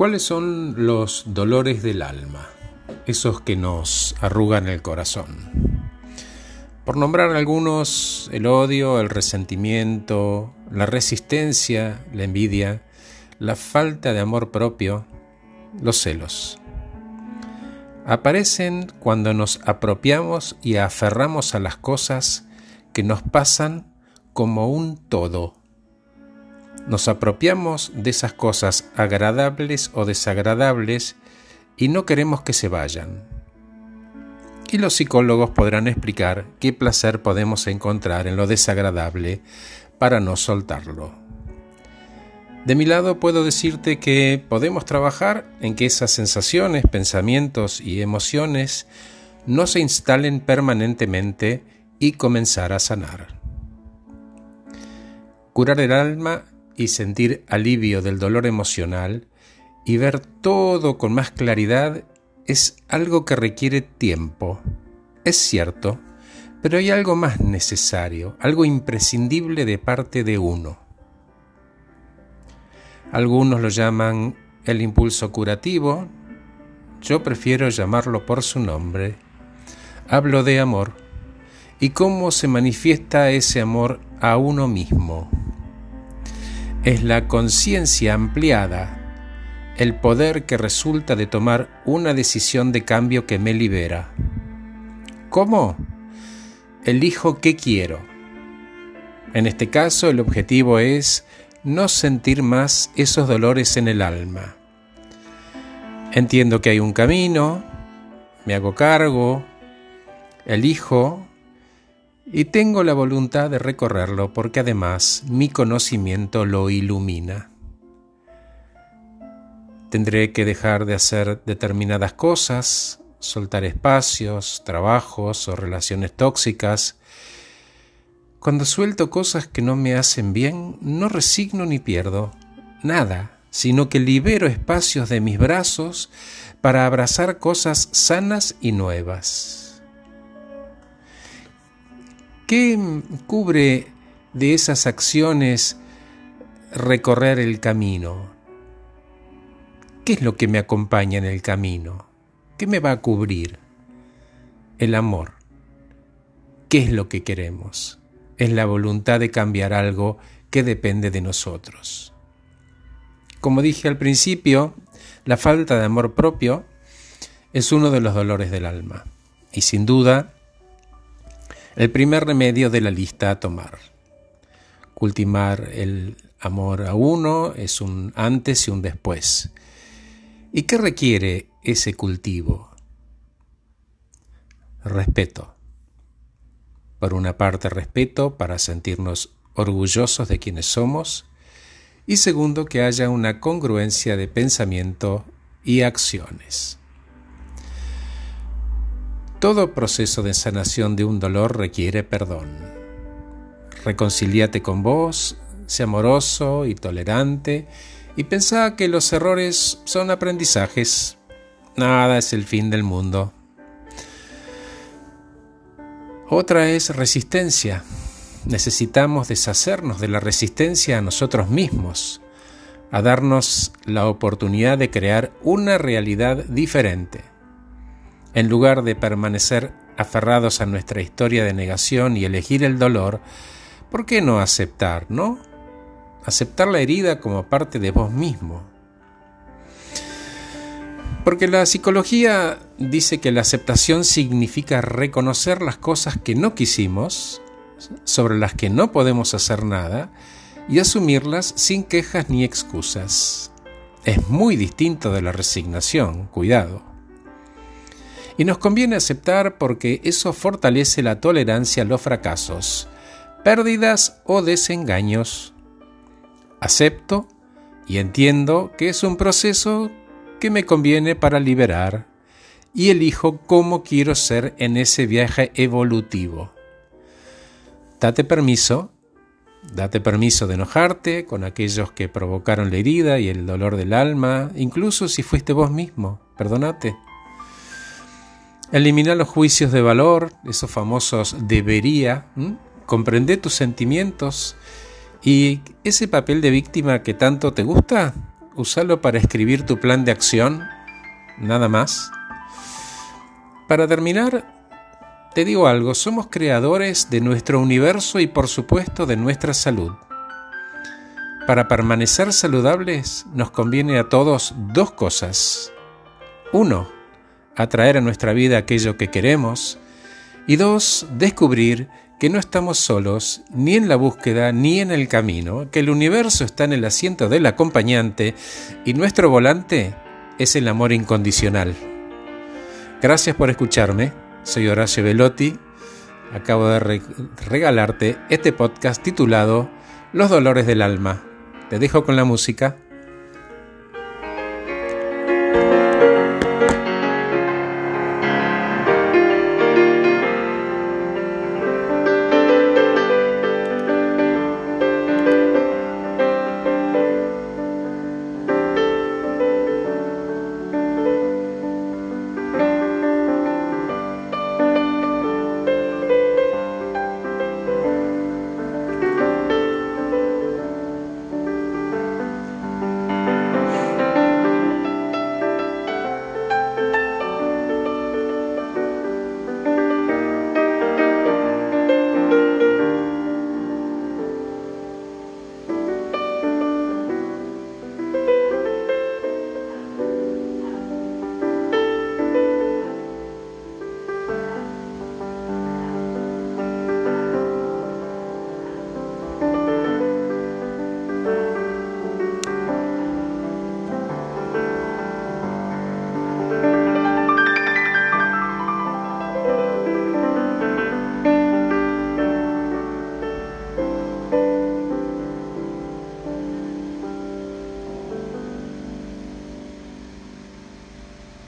¿Cuáles son los dolores del alma? Esos que nos arrugan el corazón. Por nombrar algunos, el odio, el resentimiento, la resistencia, la envidia, la falta de amor propio, los celos. Aparecen cuando nos apropiamos y aferramos a las cosas que nos pasan como un todo nos apropiamos de esas cosas agradables o desagradables y no queremos que se vayan. Y los psicólogos podrán explicar qué placer podemos encontrar en lo desagradable para no soltarlo. De mi lado puedo decirte que podemos trabajar en que esas sensaciones, pensamientos y emociones no se instalen permanentemente y comenzar a sanar. Curar el alma y sentir alivio del dolor emocional y ver todo con más claridad es algo que requiere tiempo. Es cierto, pero hay algo más necesario, algo imprescindible de parte de uno. Algunos lo llaman el impulso curativo, yo prefiero llamarlo por su nombre. Hablo de amor y cómo se manifiesta ese amor a uno mismo es la conciencia ampliada, el poder que resulta de tomar una decisión de cambio que me libera. ¿Cómo? Elijo qué quiero. En este caso el objetivo es no sentir más esos dolores en el alma. Entiendo que hay un camino, me hago cargo, elijo y tengo la voluntad de recorrerlo porque además mi conocimiento lo ilumina. Tendré que dejar de hacer determinadas cosas, soltar espacios, trabajos o relaciones tóxicas. Cuando suelto cosas que no me hacen bien, no resigno ni pierdo nada, sino que libero espacios de mis brazos para abrazar cosas sanas y nuevas. ¿Qué cubre de esas acciones recorrer el camino? ¿Qué es lo que me acompaña en el camino? ¿Qué me va a cubrir? El amor. ¿Qué es lo que queremos? Es la voluntad de cambiar algo que depende de nosotros. Como dije al principio, la falta de amor propio es uno de los dolores del alma y sin duda el primer remedio de la lista a tomar. Cultivar el amor a uno es un antes y un después. ¿Y qué requiere ese cultivo? Respeto. Por una parte, respeto para sentirnos orgullosos de quienes somos y segundo, que haya una congruencia de pensamiento y acciones. Todo proceso de sanación de un dolor requiere perdón. Reconcíliate con vos, sé amoroso y tolerante y pensá que los errores son aprendizajes. Nada es el fin del mundo. Otra es resistencia. Necesitamos deshacernos de la resistencia a nosotros mismos, a darnos la oportunidad de crear una realidad diferente. En lugar de permanecer aferrados a nuestra historia de negación y elegir el dolor, ¿por qué no aceptar, no? Aceptar la herida como parte de vos mismo. Porque la psicología dice que la aceptación significa reconocer las cosas que no quisimos, sobre las que no podemos hacer nada, y asumirlas sin quejas ni excusas. Es muy distinto de la resignación, cuidado. Y nos conviene aceptar porque eso fortalece la tolerancia a los fracasos, pérdidas o desengaños. Acepto y entiendo que es un proceso que me conviene para liberar y elijo cómo quiero ser en ese viaje evolutivo. Date permiso, date permiso de enojarte con aquellos que provocaron la herida y el dolor del alma, incluso si fuiste vos mismo, perdonate. Elimina los juicios de valor, esos famosos debería, comprende tus sentimientos y ese papel de víctima que tanto te gusta, usalo para escribir tu plan de acción, nada más. Para terminar, te digo algo, somos creadores de nuestro universo y por supuesto de nuestra salud. Para permanecer saludables nos conviene a todos dos cosas. Uno, atraer a nuestra vida aquello que queremos. Y dos, descubrir que no estamos solos ni en la búsqueda ni en el camino, que el universo está en el asiento del acompañante y nuestro volante es el amor incondicional. Gracias por escucharme. Soy Horacio Velotti. Acabo de regalarte este podcast titulado Los dolores del alma. Te dejo con la música.